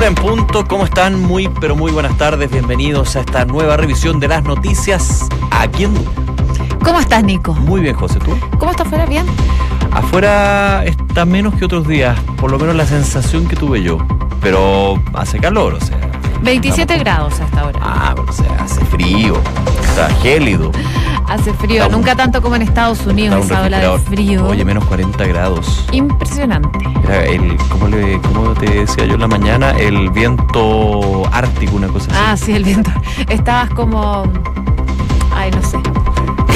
Una en punto, ¿cómo están? Muy, pero muy buenas tardes. Bienvenidos a esta nueva revisión de las noticias aquí en ¿Cómo estás, Nico? Muy bien, José, ¿tú? ¿Cómo está afuera? ¿Bien? Afuera está menos que otros días, por lo menos la sensación que tuve yo. Pero hace calor, o sea. 27 estamos- grados hasta ahora. Ah, pero o sea, hace frío, está gélido. Hace frío, está un- nunca tanto como en Estados Unidos, esa ola de frío. Oye, menos 40 grados. Impresionante. Era el, ¿cómo, le, ¿Cómo te decía yo en la mañana? El viento ártico, una cosa así. Ah, sí, el viento. Estabas como. Ay, no sé.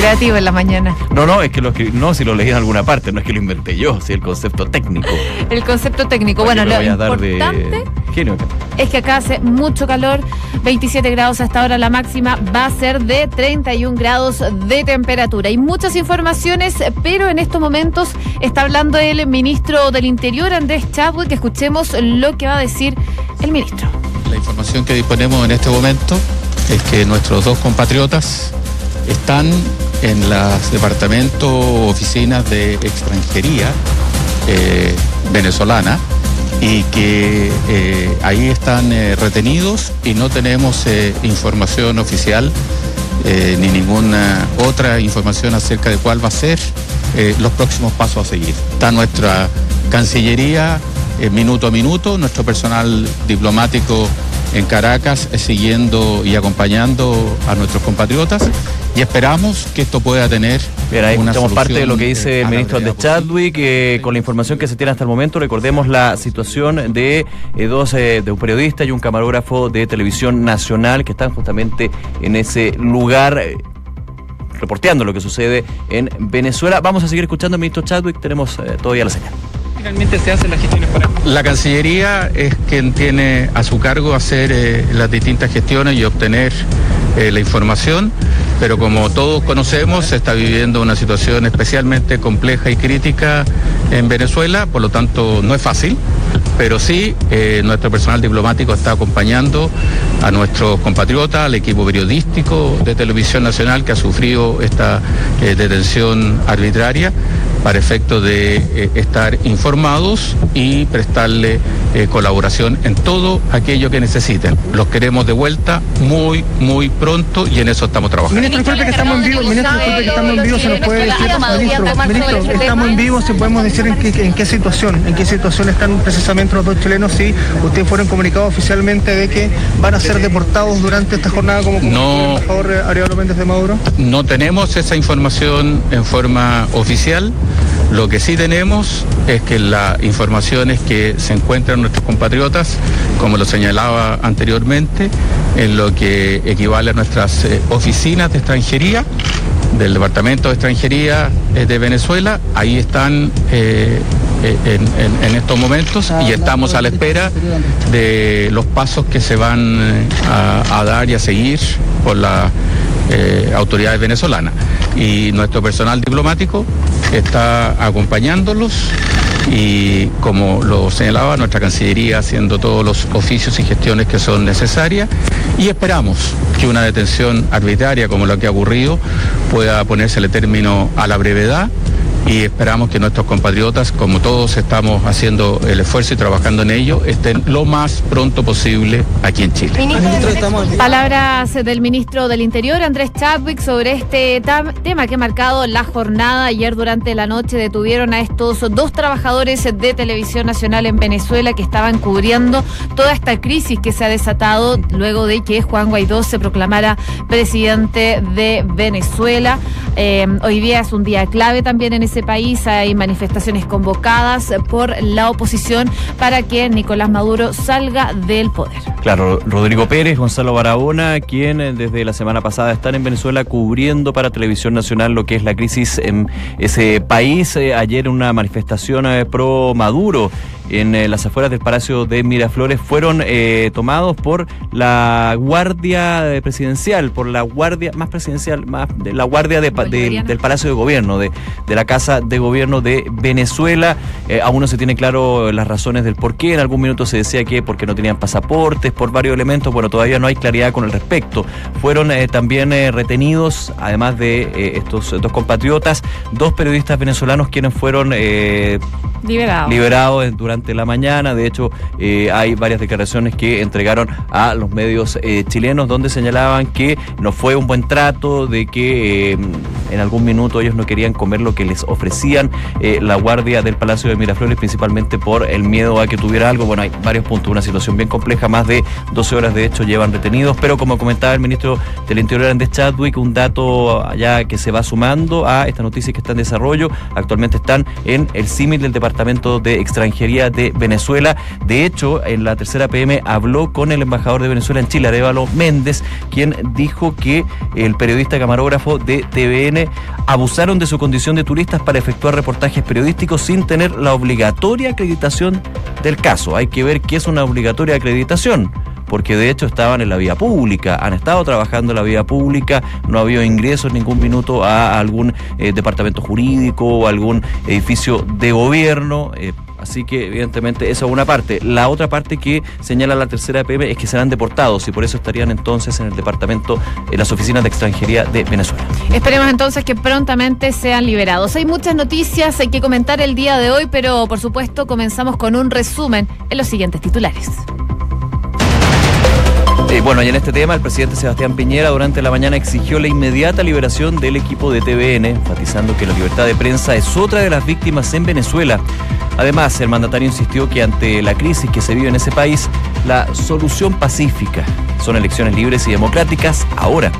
Creativo en la mañana. No, no, es que lo escri- no, si lo leí en alguna parte, no es que lo inventé yo, si el concepto técnico. El concepto técnico. Bueno, lo vaya a dar importante de genio acá. es que acá hace mucho calor, 27 grados hasta ahora la máxima va a ser de 31 grados de temperatura. Hay muchas informaciones, pero en estos momentos está hablando el ministro del Interior, Andrés Chadwick, que escuchemos lo que va a decir el ministro. La información que disponemos en este momento es que nuestros dos compatriotas están en los departamentos oficinas de extranjería eh, venezolana y que eh, ahí están eh, retenidos y no tenemos información oficial ni ninguna otra información acerca de cuál va a ser los próximos pasos a seguir. Está nuestra Cancillería minuto a minuto, nuestro personal diplomático en Caracas siguiendo y acompañando a nuestros compatriotas y esperamos que esto pueda tener Bien, ahí escuchamos parte de lo que dice el ministro de Chadwick, eh, con la información que se tiene hasta el momento. Recordemos la situación de eh, dos, eh, de un periodista y un camarógrafo de televisión nacional que están justamente en ese lugar. eh, reporteando lo que sucede en Venezuela. Vamos a seguir escuchando al ministro Chadwick, tenemos eh, todavía la señal. Finalmente se hacen las gestiones para La Cancillería es quien tiene a su cargo hacer eh, las distintas gestiones y obtener eh, la información, pero como todos conocemos, se está viviendo una situación especialmente compleja y crítica en Venezuela, por lo tanto no es fácil, pero sí eh, nuestro personal diplomático está acompañando a nuestros compatriotas, al equipo periodístico de Televisión Nacional que ha sufrido esta detención arbitraria para efecto de eh, estar informados y prestarle eh, colaboración en todo aquello que necesiten. Los queremos de vuelta muy, muy pronto y en eso estamos trabajando. Ministro, disculpe que estamos en vivo, ministro, disculpe que estamos en vivo, se nos puede decir, ministro, ministro, estamos en vivo, se podemos decir en qué, en qué situación, en qué situación están precisamente los dos chilenos si ustedes fueron comunicados oficialmente de que van a ser deportados durante esta jornada como, como No. embajador Arevalo Méndez de Maduro. No tenemos esa información en forma oficial. Lo que sí tenemos es que la información es que se encuentran nuestros compatriotas, como lo señalaba anteriormente, en lo que equivale a nuestras eh, oficinas de extranjería del Departamento de Extranjería eh, de Venezuela. Ahí están eh, en, en- en estos momentos y estamos a la espera de los pasos que se van a, a dar y a seguir por las autoridades venezolanas. Y nuestro personal diplomático está acompañándolos y como lo señalaba nuestra Cancillería haciendo todos los oficios y gestiones que son necesarias y esperamos que una detención arbitraria como la que ha ocurrido pueda ponérsele término a la brevedad y esperamos que nuestros compatriotas, como todos estamos haciendo el esfuerzo y trabajando en ello, estén lo más pronto posible aquí en Chile. Palabras del ministro del Interior, Andrés Chadwick, sobre este tema que ha marcado la jornada. Ayer durante la noche detuvieron a estos dos trabajadores de Televisión Nacional en Venezuela que estaban cubriendo toda esta crisis que se ha desatado luego de que Juan Guaidó se proclamara presidente de Venezuela. Eh, hoy día es un día clave también en ese país. Hay manifestaciones convocadas por la oposición para que Nicolás Maduro salga del poder. Claro, Rodrigo Pérez, Gonzalo Barahona, quien eh, desde la semana pasada están en Venezuela cubriendo para Televisión Nacional lo que es la crisis en ese país. Eh, ayer una manifestación eh, pro Maduro en eh, las afueras del Palacio de Miraflores fueron eh, tomados por la Guardia eh, Presidencial, por la Guardia más presidencial, más de la Guardia de del Palacio de Gobierno, de, de la Casa de Gobierno de Venezuela. Eh, aún no se tiene claro las razones del por qué. En algún minuto se decía que porque no tenían pasaportes, por varios elementos. Bueno, todavía no hay claridad con el respecto. Fueron también retenidos, además de estos dos compatriotas, dos periodistas venezolanos quienes fueron Liberado. liberados durante durante la mañana. De hecho, eh, hay varias declaraciones que entregaron a los medios eh, chilenos donde señalaban que no fue un buen trato, de que en algún minuto ellos no querían comer lo que les ofrecían la guardia del Palacio de Miraflores, principalmente por el miedo a que tuviera algo. Bueno, hay varios puntos, una situación bien compleja, más de 12 horas de hecho llevan retenidos, pero como comentaba el ministro del Interior, Andrés Chadwick, un dato allá que se va sumando a esta noticia que está en desarrollo, actualmente están en el símil del Departamento de Extranjería de Venezuela. De hecho, en la tercera PM habló con el embajador de Venezuela en Chile, Arevalo Méndez, quien dijo que el periodista camarógrafo de TVN abusaron de su condición de turistas para efectuar reportajes periodísticos sin tener la obligatoria acreditación del caso. Hay que ver qué es una obligatoria acreditación porque de hecho estaban en la vía pública, han estado trabajando en la vía pública, no ha habido ingresos ningún minuto a algún eh, departamento jurídico o algún edificio de gobierno. Eh, así que, evidentemente, esa es una parte. La otra parte que señala la tercera PM es que serán deportados y por eso estarían entonces en el departamento, en las oficinas de extranjería de Venezuela. Esperemos entonces que prontamente sean liberados. Hay muchas noticias, hay que comentar el día de hoy, pero por supuesto comenzamos con un resumen en los siguientes titulares. Eh, bueno, y en este tema, el presidente Sebastián Piñera durante la mañana exigió la inmediata liberación del equipo de TVN, enfatizando que la libertad de prensa es otra de las víctimas en Venezuela. Además, el mandatario insistió que ante la crisis que se vive en ese país, la solución pacífica son elecciones libres y democráticas ahora.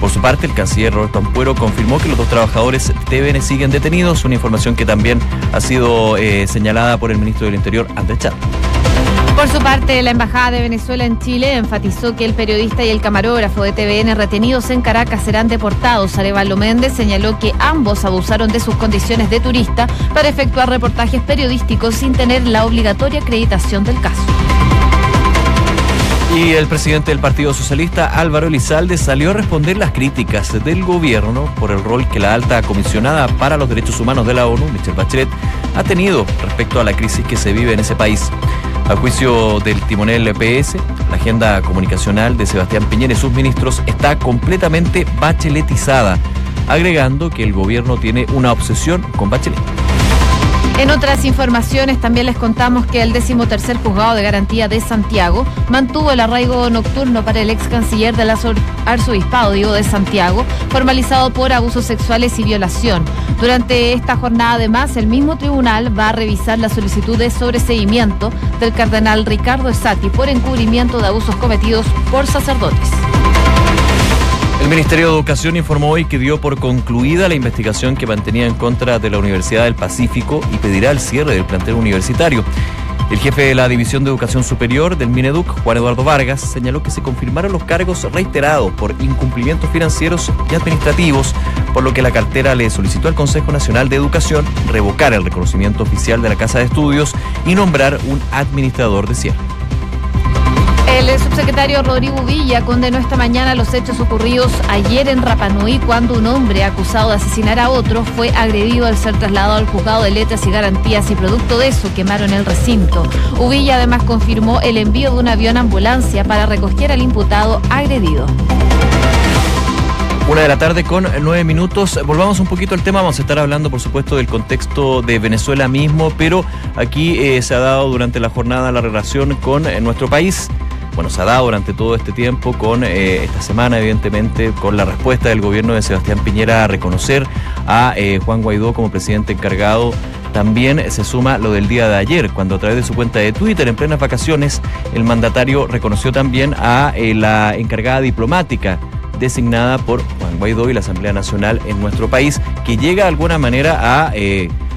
Por su parte, el canciller Roberto Ampuero confirmó que los dos trabajadores TVN siguen detenidos, una información que también ha sido eh, señalada por el ministro del Interior, Andrés Chávez. Por su parte, la Embajada de Venezuela en Chile enfatizó que el periodista y el camarógrafo de TVN retenidos en Caracas serán deportados. Arevalo Méndez señaló que ambos abusaron de sus condiciones de turista para efectuar reportajes periodísticos sin tener la obligatoria acreditación del caso. Y el presidente del Partido Socialista, Álvaro Elizalde, salió a responder las críticas del gobierno por el rol que la alta comisionada para los derechos humanos de la ONU, Michelle Bachelet, ha tenido respecto a la crisis que se vive en ese país. A juicio del timonel PS, la agenda comunicacional de Sebastián Piñera y sus ministros está completamente bacheletizada, agregando que el gobierno tiene una obsesión con Bachelet. En otras informaciones también les contamos que el decimotercer juzgado de garantía de Santiago mantuvo el arraigo nocturno para el ex canciller del arzobispado Diego de Santiago, formalizado por abusos sexuales y violación. Durante esta jornada además el mismo tribunal va a revisar la solicitud de sobreseimiento del cardenal Ricardo Esati por encubrimiento de abusos cometidos por sacerdotes. El Ministerio de Educación informó hoy que dio por concluida la investigación que mantenía en contra de la Universidad del Pacífico y pedirá el cierre del plantel universitario. El jefe de la División de Educación Superior del Mineduc, Juan Eduardo Vargas, señaló que se confirmaron los cargos reiterados por incumplimientos financieros y administrativos, por lo que la cartera le solicitó al Consejo Nacional de Educación revocar el reconocimiento oficial de la Casa de Estudios y nombrar un administrador de cierre. El subsecretario Rodrigo Villa condenó esta mañana los hechos ocurridos ayer en Rapanui cuando un hombre acusado de asesinar a otro fue agredido al ser trasladado al juzgado de letras y garantías y producto de eso quemaron el recinto. Uvilla además confirmó el envío de un avión ambulancia para recoger al imputado agredido. Una de la tarde con nueve minutos. Volvamos un poquito al tema. Vamos a estar hablando, por supuesto, del contexto de Venezuela mismo, pero aquí eh, se ha dado durante la jornada la relación con eh, nuestro país bueno, se ha dado durante todo este tiempo con eh, esta semana, evidentemente, con la respuesta del gobierno de Sebastián Piñera a reconocer a eh, Juan Guaidó como presidente encargado. También se suma lo del día de ayer, cuando a través de su cuenta de Twitter, en plenas vacaciones, el mandatario reconoció también a eh, la encargada diplomática designada por Juan Guaidó y la Asamblea Nacional en nuestro país, que llega de alguna manera a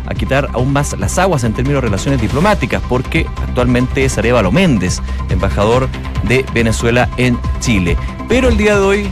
a quitar aún más las aguas en términos de relaciones diplomáticas, porque actualmente es Arevalo Méndez, embajador de Venezuela en Chile. Pero el día de hoy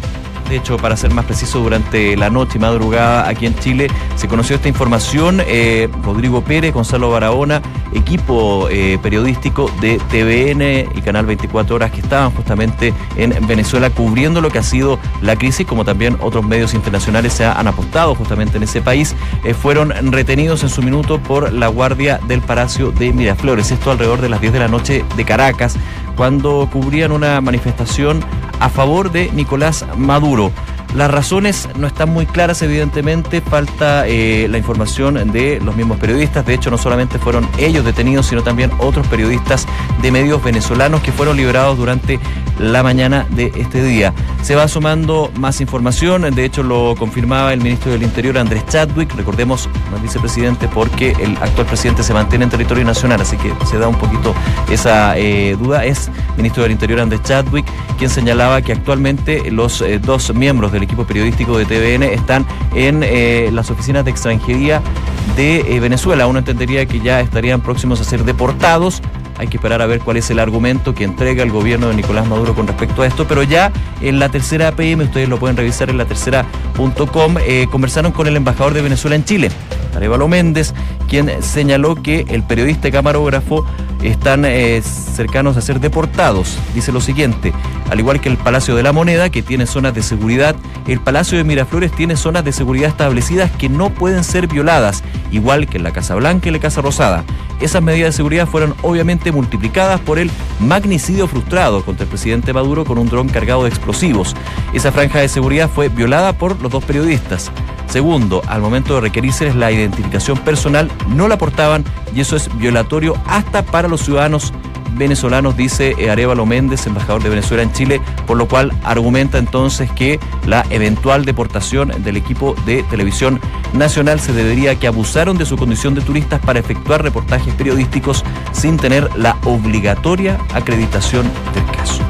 de hecho, para ser más preciso, durante la noche y madrugada aquí en Chile se conoció esta información. Eh, Rodrigo Pérez, Gonzalo Barahona, equipo eh, periodístico de TVN y Canal 24 Horas que estaban justamente en Venezuela cubriendo lo que ha sido la crisis, como también otros medios internacionales se han apostado justamente en ese país, eh, fueron retenidos en su minuto por la Guardia del Palacio de Miraflores. Esto alrededor de las 10 de la noche de Caracas cuando cubrían una manifestación a favor de Nicolás Maduro. Las razones no están muy claras, evidentemente, falta eh, la información de los mismos periodistas. De hecho, no solamente fueron ellos detenidos, sino también otros periodistas de medios venezolanos que fueron liberados durante la mañana de este día. Se va sumando más información, de hecho lo confirmaba el ministro del Interior Andrés Chadwick, recordemos, es vicepresidente porque el actual presidente se mantiene en territorio nacional, así que se da un poquito esa eh, duda. Es ministro del Interior Andrés Chadwick quien señalaba que actualmente los eh, dos miembros del equipo periodístico de TVN están en eh, las oficinas de extranjería de Venezuela. Uno entendería que ya estarían próximos a ser deportados hay que esperar a ver cuál es el argumento que entrega el gobierno de Nicolás Maduro con respecto a esto, pero ya en la tercera PM, ustedes lo pueden revisar en la tercera.com, eh, conversaron con el embajador de Venezuela en Chile, Arevalo Méndez, quien señaló que el periodista y camarógrafo están eh, cercanos a ser deportados. Dice lo siguiente, al igual que el Palacio de la Moneda, que tiene zonas de seguridad, el Palacio de Miraflores tiene zonas de seguridad establecidas que no pueden ser violadas, igual que en la Casa Blanca y la Casa Rosada. Esas medidas de seguridad fueron obviamente multiplicadas por el magnicidio frustrado contra el presidente Maduro con un dron cargado de explosivos. Esa franja de seguridad fue violada por los dos periodistas. Segundo, al momento de requerirse la identificación personal, no la aportaban y eso es violatorio hasta para los ciudadanos venezolanos, dice Arevalo Méndez, embajador de Venezuela en Chile, por lo cual argumenta entonces que la eventual deportación del equipo de televisión nacional se debería que abusaron de su condición de turistas para efectuar reportajes periodísticos sin tener la obligatoria acreditación del caso.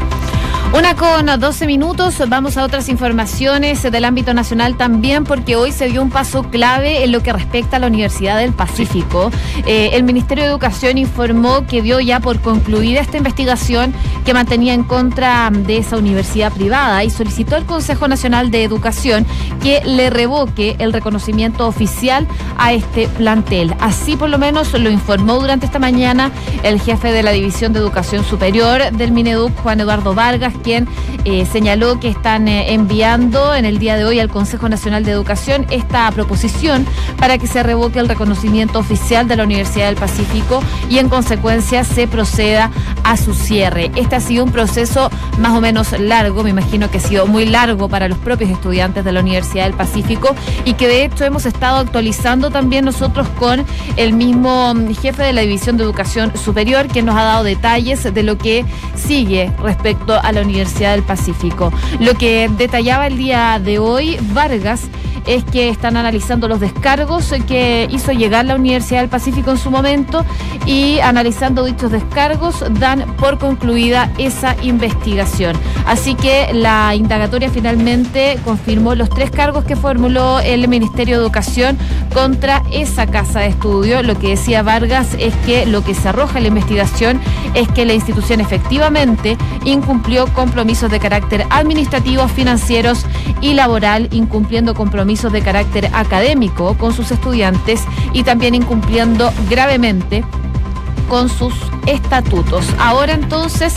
Una con 12 minutos, vamos a otras informaciones del ámbito nacional también, porque hoy se dio un paso clave en lo que respecta a la Universidad del Pacífico. Eh, el Ministerio de Educación informó que dio ya por concluida esta investigación que mantenía en contra de esa universidad privada y solicitó al Consejo Nacional de Educación que le revoque el reconocimiento oficial a este plantel. Así por lo menos lo informó durante esta mañana el jefe de la División de Educación Superior del Mineduc, Juan Eduardo Vargas, quien eh, señaló que están eh, enviando en el día de hoy al Consejo Nacional de Educación esta proposición para que se revoque el reconocimiento oficial de la Universidad del Pacífico y en consecuencia se proceda a su cierre. Este ha sido un proceso más o menos largo, me imagino que ha sido muy largo para los propios estudiantes de la Universidad del Pacífico y que de hecho hemos estado actualizando también nosotros con el mismo mm, jefe de la División de Educación Superior, quien nos ha dado detalles de lo que sigue respecto a la Universidad Universidad del Pacífico. Lo que detallaba el día de hoy Vargas es que están analizando los descargos que hizo llegar la Universidad del Pacífico en su momento y analizando dichos descargos dan por concluida esa investigación. Así que la indagatoria finalmente confirmó los tres cargos que formuló el Ministerio de Educación contra esa casa de estudio. Lo que decía Vargas es que lo que se arroja en la investigación es que la institución efectivamente incumplió compromisos de carácter administrativo, financieros y laboral, incumpliendo compromisos de carácter académico con sus estudiantes y también incumpliendo gravemente con sus estatutos. Ahora entonces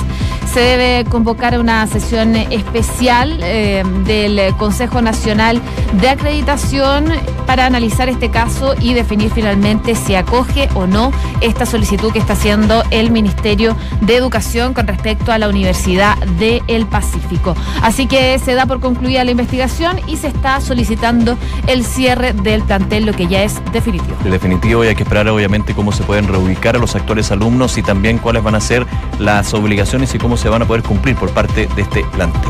se debe convocar una sesión especial eh, del Consejo Nacional de Acreditación para analizar este caso y definir finalmente si acoge o no esta solicitud que está haciendo el Ministerio de Educación con respecto a la Universidad del Pacífico. Así que se da por concluida la investigación y se está solicitando el cierre del plantel, lo que ya es definitivo. definitivo y hay que esperar obviamente cómo se pueden reubicar a los actuales alumnos y también cuáles van a ser las obligaciones y cómo se van a poder cumplir por parte de este plantel.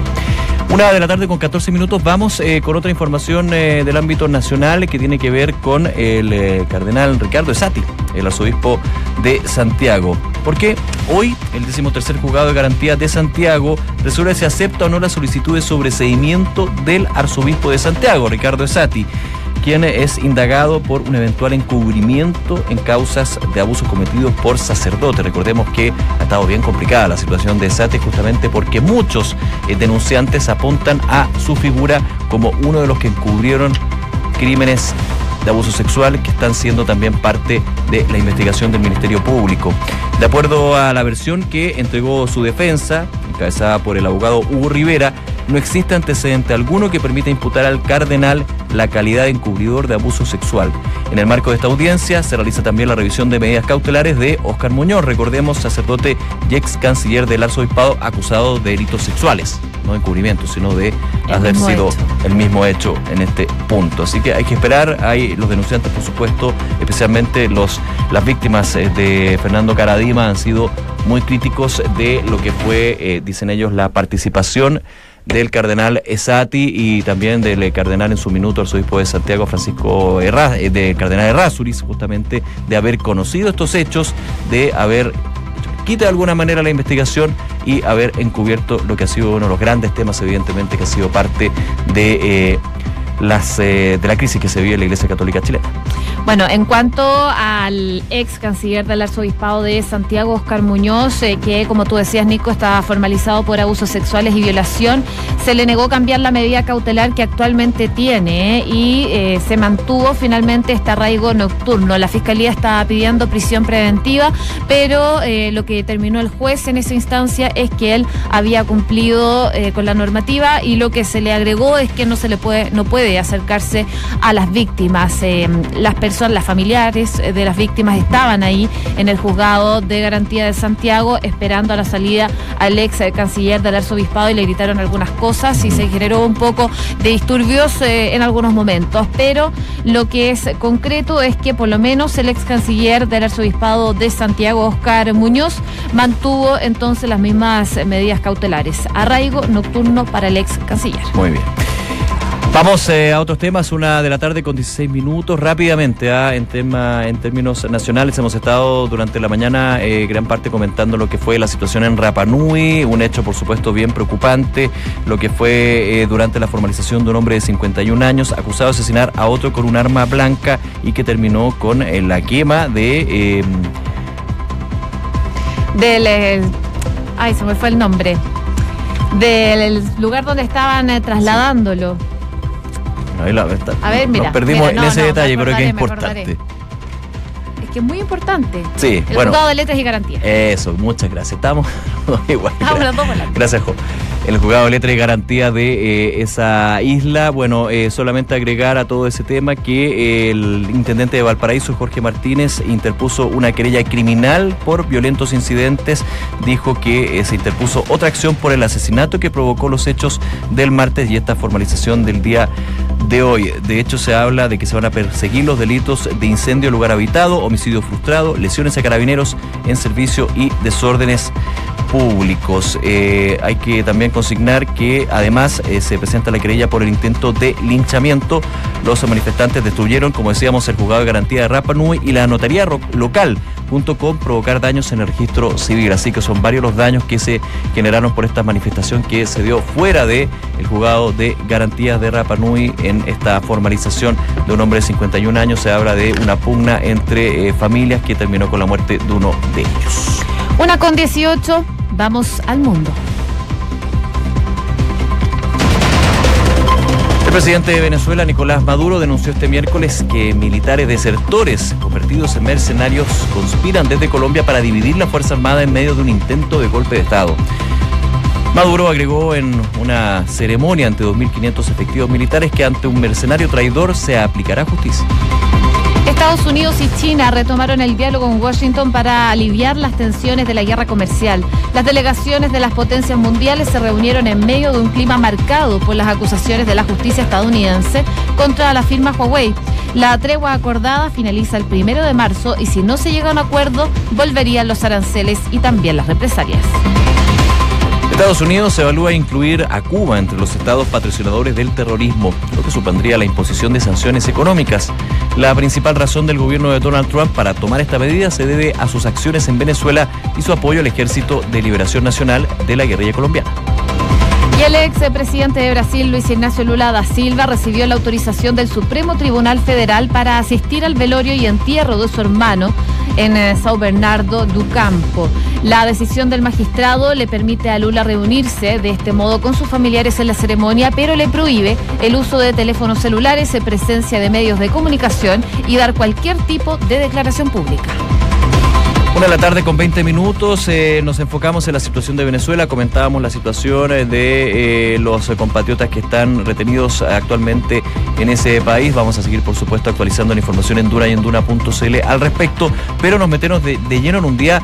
Una de la tarde con 14 minutos vamos eh, con otra información eh, del ámbito nacional que tiene que ver con el eh, cardenal Ricardo Esati, el arzobispo de Santiago. Porque hoy el decimotercer juzgado de garantía de Santiago resuelve si acepta o no la solicitud de sobreseimiento del arzobispo de Santiago, Ricardo Esati quien es indagado por un eventual encubrimiento en causas de abusos cometidos por sacerdotes. Recordemos que ha estado bien complicada la situación de Sate justamente porque muchos eh, denunciantes apuntan a su figura como uno de los que encubrieron crímenes de abuso sexual que están siendo también parte de la investigación del Ministerio Público. De acuerdo a la versión que entregó su defensa, encabezada por el abogado Hugo Rivera, no existe antecedente alguno que permita imputar al cardenal la calidad de encubridor de abuso sexual. En el marco de esta audiencia se realiza también la revisión de medidas cautelares de Oscar Muñoz, recordemos, sacerdote y ex canciller del arzobispado acusado de delitos sexuales, no de encubrimiento, sino de haber sido el mismo hecho en este punto. Así que hay que esperar, hay los denunciantes, por supuesto, especialmente los, las víctimas eh, de Fernando Caradima han sido muy críticos de lo que fue, eh, dicen ellos, la participación del cardenal Esati y también del eh, cardenal en su minuto arzobispo de Santiago, Francisco eh, del cardenal Errázuriz, justamente de haber conocido estos hechos, de haber quita de alguna manera la investigación y haber encubierto lo que ha sido uno de los grandes temas, evidentemente, que ha sido parte de las de la crisis que se vive en la Iglesia Católica chilena. Bueno, en cuanto al ex canciller del arzobispado de Santiago, Oscar Muñoz, eh, que como tú decías, Nico, estaba formalizado por abusos sexuales y violación, se le negó cambiar la medida cautelar que actualmente tiene eh, y eh, se mantuvo finalmente este arraigo nocturno. La fiscalía estaba pidiendo prisión preventiva, pero lo que determinó el juez en esa instancia es que él había cumplido con la normativa y lo que se le agregó es que no se le puede, no puede acercarse a las víctimas. las personas son las familiares de las víctimas estaban ahí en el juzgado de garantía de Santiago esperando a la salida al ex canciller del arzobispado y le gritaron algunas cosas y se generó un poco de disturbios eh, en algunos momentos. Pero lo que es concreto es que por lo menos el ex canciller del arzobispado de Santiago, Oscar Muñoz, mantuvo entonces las mismas medidas cautelares. Arraigo nocturno para el ex canciller. Muy bien. Vamos eh, a otros temas, una de la tarde con 16 minutos. Rápidamente, ah, en, tema, en términos nacionales, hemos estado durante la mañana eh, gran parte comentando lo que fue la situación en Rapanui, un hecho por supuesto bien preocupante, lo que fue eh, durante la formalización de un hombre de 51 años acusado de asesinar a otro con un arma blanca y que terminó con la quema de... Del... ay, se me fue el nombre. Del lugar donde estaban trasladándolo a ver, mira. Nos perdimos en ese detalle, pero es que es importante. Es que es muy importante. Sí, el bueno. de letras y garantías. Eso, muchas gracias. Estamos igual. Los dos Gracias, Jo el juzgado de letra y garantía de eh, esa isla. Bueno, eh, solamente agregar a todo ese tema que el intendente de Valparaíso, Jorge Martínez, interpuso una querella criminal por violentos incidentes. Dijo que eh, se interpuso otra acción por el asesinato que provocó los hechos del martes y esta formalización del día de hoy. De hecho, se habla de que se van a perseguir los delitos de incendio en lugar habitado, homicidio frustrado, lesiones a carabineros en servicio y desórdenes Eh, hay que también consignar que además eh, se presenta la querella por el intento de linchamiento. Los manifestantes destruyeron, como decíamos, el juzgado de garantía de Rapa Nui y la notaría local, junto con provocar daños en el registro civil. Así que son varios los daños que se generaron por esta manifestación que se dio fuera de el juzgado de garantías de Rapa Nui en esta formalización de un hombre de 51 años. Se habla de una pugna entre eh, familias que terminó con la muerte de uno de ellos. Una con 18, vamos al mundo. El presidente de Venezuela, Nicolás Maduro, denunció este miércoles que militares desertores convertidos en mercenarios conspiran desde Colombia para dividir la Fuerza Armada en medio de un intento de golpe de Estado. Maduro agregó en una ceremonia ante 2.500 efectivos militares que ante un mercenario traidor se aplicará justicia. Estados Unidos y China retomaron el diálogo en Washington para aliviar las tensiones de la guerra comercial. Las delegaciones de las potencias mundiales se reunieron en medio de un clima marcado por las acusaciones de la justicia estadounidense contra la firma Huawei. La tregua acordada finaliza el primero de marzo y si no se llega a un acuerdo, volverían los aranceles y también las represalias. Estados Unidos evalúa incluir a Cuba entre los estados patrocinadores del terrorismo, lo que supondría la imposición de sanciones económicas. La principal razón del gobierno de Donald Trump para tomar esta medida se debe a sus acciones en Venezuela y su apoyo al Ejército de Liberación Nacional de la guerrilla colombiana. Y el ex presidente de Brasil, Luis Ignacio Lula da Silva, recibió la autorización del Supremo Tribunal Federal para asistir al velorio y entierro de su hermano en eh, São Bernardo do Campo. La decisión del magistrado le permite a Lula reunirse de este modo con sus familiares en la ceremonia, pero le prohíbe el uso de teléfonos celulares, en presencia de medios de comunicación y dar cualquier tipo de declaración pública. Una de la tarde con 20 minutos, eh, nos enfocamos en la situación de Venezuela, comentábamos la situación eh, de eh, los compatriotas que están retenidos actualmente en ese país. Vamos a seguir, por supuesto, actualizando la información en Duna y en Duna.cl al respecto, pero nos metemos de, de lleno en un día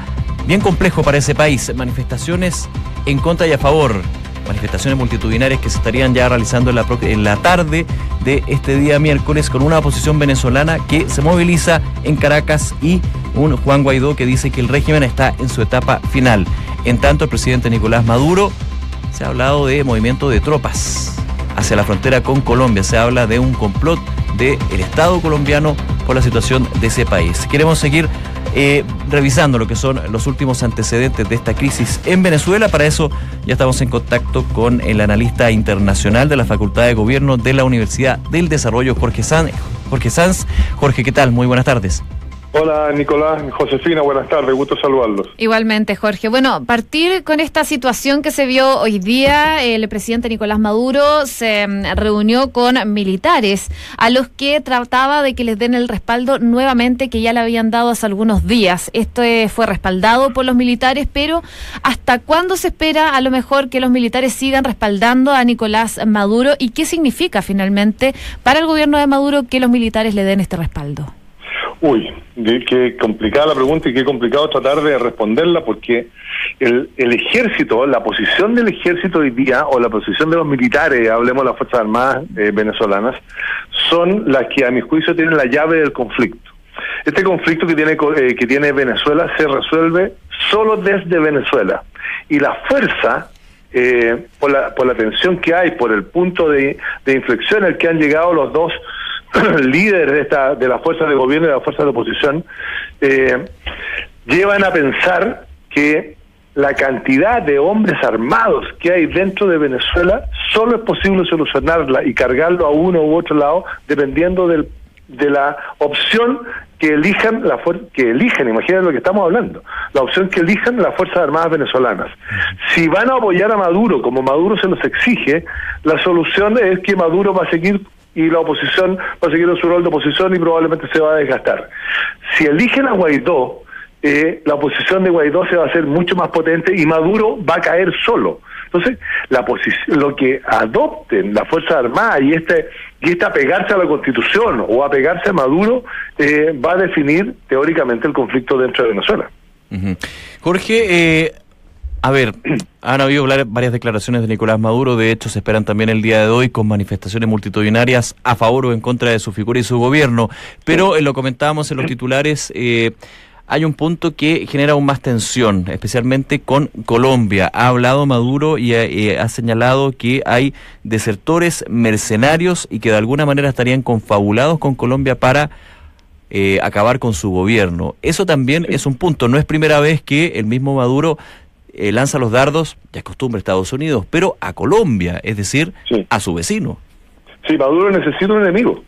bien complejo para ese país. Manifestaciones en contra y a favor manifestaciones multitudinarias que se estarían ya realizando en la, tarde de este día miércoles con una oposición venezolana que se moviliza en Caracas y un Juan Guaidó que dice que el régimen está en su etapa final. En tanto, el presidente Nicolás Maduro se ha hablado de movimiento de tropas hacia la frontera con Colombia. Se habla de un complot del Estado colombiano por la situación de ese país. Queremos seguir eh, revisando lo que son los últimos antecedentes de esta crisis en Venezuela. Para eso ya estamos en contacto con el analista internacional de la Facultad de Gobierno de la Universidad del Desarrollo, Jorge Sanz. Jorge Sanz, Jorge, ¿qué tal? Muy buenas tardes. Hola Nicolás, Josefina, buenas tardes, gusto saludarlos. Igualmente, Jorge. Bueno, partir con esta situación que se vio hoy día, el presidente Nicolás Maduro se mm, reunió con militares a los que trataba de que les den el respaldo nuevamente que ya le habían dado hace algunos días. Esto eh, fue respaldado por los militares, pero ¿hasta cuándo se espera a lo mejor que los militares sigan respaldando a Nicolás Maduro y qué significa finalmente para el gobierno de Maduro que los militares le den este respaldo? Uy, qué complicada la pregunta y qué complicado tratar de responderla porque el, ejército, la posición del ejército hoy día o la posición de los militares, hablemos de las Fuerzas Armadas eh, venezolanas, son las que a mi juicio tienen la llave del conflicto. Este conflicto que tiene, eh, que tiene Venezuela se resuelve solo desde Venezuela y la fuerza eh, por, la, por la tensión que hay, por el punto de, de inflexión al que han llegado los dos líderes de, esta, de las fuerzas de gobierno y de las fuerzas de oposición, eh, llevan a pensar que la cantidad de hombres armados que hay dentro de Venezuela solo es posible solucionarla y cargarlo a uno u otro lado dependiendo del, de la opción que elijan la que elijan, imagínense lo que estamos hablando, la opción que elijan las Fuerzas Armadas venezolanas. Si van a apoyar a Maduro como Maduro se los exige, la solución es que Maduro va a seguir y la oposición va a seguir en su rol de oposición y probablemente se va a desgastar. Si eligen a Guaidó, eh, la oposición de Guaidó se va a hacer mucho más potente y Maduro va a caer solo. Entonces, la lo que adopten la Fuerza Armada y este y este apegarse a la Constitución o apegarse a Maduro eh, va a definir teóricamente el conflicto dentro de Venezuela. Jorge, eh, a ver, han habido varias declaraciones de Nicolás Maduro, de hecho se esperan también el día de hoy con manifestaciones multitudinarias a favor o en contra de su figura y su gobierno, pero eh, lo comentábamos en los titulares, eh, hay un punto que genera aún más tensión, especialmente con Colombia. Ha hablado Maduro y eh, ha señalado que hay desertores mercenarios y que de alguna manera estarían confabulados con Colombia para acabar con su gobierno. Eso también es un punto. No es primera vez que el mismo Maduro eh, lanza los dardos, ya es costumbre Estados Unidos, pero a Colombia, es decir, a su vecino. Sí, Maduro necesita un enemigo.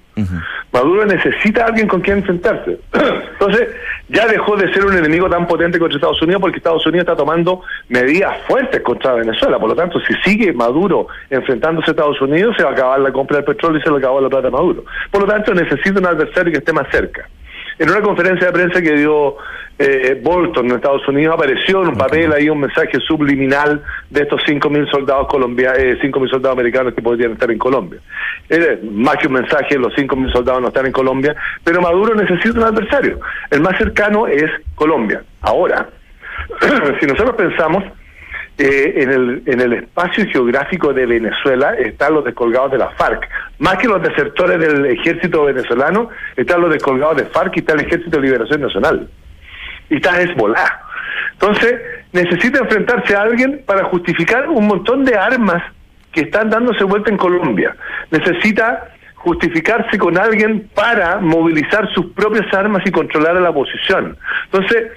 Maduro necesita a alguien con quien enfrentarse. Entonces, ya dejó de ser un enemigo tan potente contra Estados Unidos porque Estados Unidos está tomando medidas fuertes contra Venezuela. Por lo tanto, si sigue Maduro enfrentándose a Estados Unidos, se va a acabar la compra del petróleo y se va a acabar la plata de Maduro. Por lo tanto, necesita un adversario que esté más cerca. En una conferencia de prensa que dio eh, Bolton en Estados Unidos apareció en un papel ahí un mensaje subliminal de estos 5.000 soldados colombianos, eh, 5.000 soldados americanos que podrían estar en Colombia. más que un mensaje, los 5.000 soldados no están en Colombia, pero Maduro necesita un adversario. El más cercano es Colombia. Ahora, si nosotros pensamos eh, en, el, en el espacio geográfico de Venezuela están los descolgados de la FARC. Más que los desertores del ejército venezolano, están los descolgados de FARC y está el Ejército de Liberación Nacional. Y está Hezbollah. Entonces, necesita enfrentarse a alguien para justificar un montón de armas que están dándose vuelta en Colombia. Necesita justificarse con alguien para movilizar sus propias armas y controlar a la oposición. Entonces,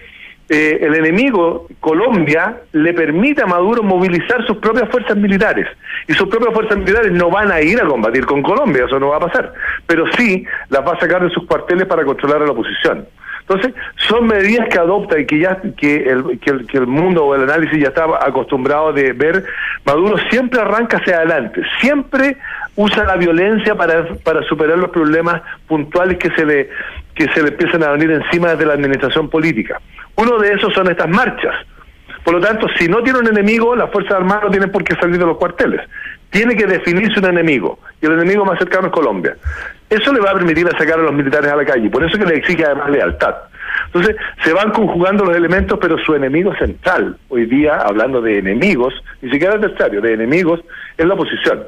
eh, el enemigo, Colombia, le permite a Maduro movilizar sus propias fuerzas militares. Y sus propias fuerzas militares no van a ir a combatir con Colombia, eso no va a pasar. Pero sí las va a sacar de sus cuarteles para controlar a la oposición. Entonces, son medidas que adopta y que ya que el, que el, que el mundo o el análisis ya estaba acostumbrado de ver. Maduro siempre arranca hacia adelante, siempre usa la violencia para, para superar los problemas puntuales que se le que se le empiezan a venir encima desde la administración política Uno de esos son estas marchas. Por lo tanto, si no tiene un enemigo, las Fuerzas Armadas no tienen por qué salir de los cuarteles. Tiene que definirse un enemigo, y el enemigo más cercano es Colombia. Eso le va a permitir sacar a los militares a la calle, por eso que le exige además lealtad. Entonces, se van conjugando los elementos, pero su enemigo central, hoy día, hablando de enemigos, ni siquiera adversario, de enemigos, es la oposición.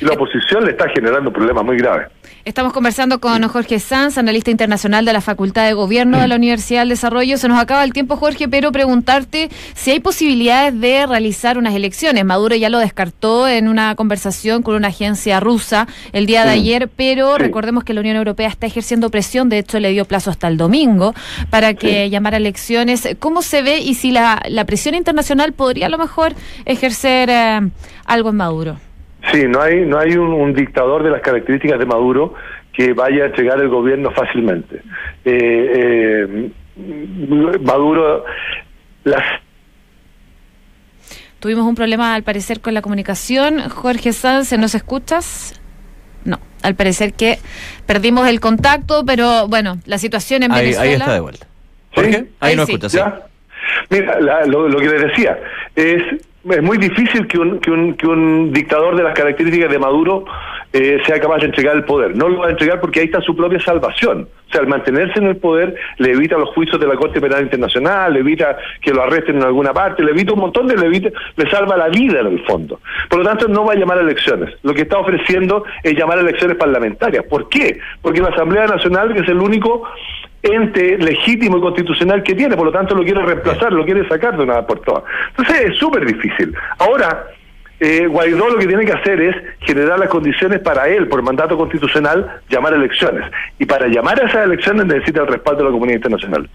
Y la oposición le está generando problemas muy graves. Estamos conversando con Jorge Sanz, analista internacional de la Facultad de Gobierno de la Universidad del Desarrollo. Se nos acaba el tiempo, Jorge, pero preguntarte si hay posibilidades de realizar unas elecciones. Maduro ya lo descartó en una conversación con una agencia rusa el día de ayer, pero recordemos que la Unión Europea está ejerciendo presión, de hecho le dio plazo hasta el domingo para que llamara elecciones. ¿Cómo se ve y si la, presión internacional podría a lo mejor ejercer eh, algo en Maduro? Sí, no hay, no hay un, dictador de las características de Maduro que vaya a entregar el gobierno fácilmente. Eh, eh, Maduro, las Tuvimos un problema al parecer con la comunicación. Jorge Sanz, ¿nos escuchas? No, al parecer que perdimos el contacto, pero bueno, la situación en Venezuela. Ahí está de vuelta. Jorge, ahí, no escuchas. Mira, lo, lo, que les decía es es muy difícil que un, que un, que un dictador de las características de Maduro eh, sea capaz de entregar el poder. No lo va a entregar porque ahí está su propia salvación. O sea, al mantenerse en el poder le evita los juicios de la Corte Penal Internacional, le evita que lo arresten en alguna parte, le evita un montón de, le, evita, le salva la vida en el fondo. Por lo tanto, no va a llamar a elecciones. Lo que está ofreciendo es llamar a elecciones parlamentarias. ¿Por qué? Porque la Asamblea Nacional, que es el único ente legítimo y constitucional que tiene, por lo tanto lo quiere reemplazar, lo quiere sacar de una vez por todas. Entonces es súper difícil. Ahora, eh, Guaidó lo que tiene que hacer es generar las condiciones para él, por mandato constitucional, llamar a elecciones. Y para llamar a esas elecciones necesita el respaldo de la comunidad internacional.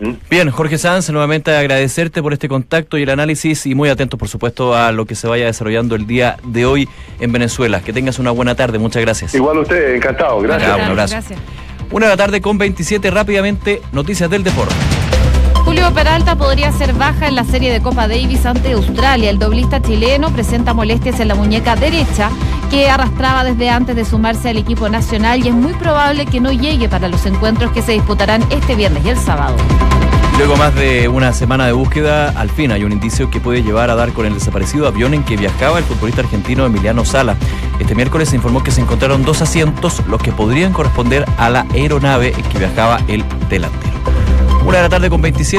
¿Mm? Bien, Jorge Sanz, nuevamente agradecerte por este contacto y el análisis y muy atentos, por supuesto, a lo que se vaya desarrollando el día de hoy en Venezuela. Que tengas una buena tarde, muchas gracias. Igual usted, encantado, gracias. un abrazo. Una de la tarde con 27, rápidamente, noticias del deporte. Julio Peralta podría ser baja en la serie de Copa Davis ante Australia. El doblista chileno presenta molestias en la muñeca derecha que arrastraba desde antes de sumarse al equipo nacional y es muy probable que no llegue para los encuentros que se disputarán este viernes y el sábado. Luego más de una semana de búsqueda, al fin hay un indicio que puede llevar a dar con el desaparecido avión en que viajaba el futbolista argentino Emiliano Sala. Este miércoles se informó que se encontraron dos asientos, los que podrían corresponder a la aeronave en que viajaba el delantero. Una de la tarde con 27.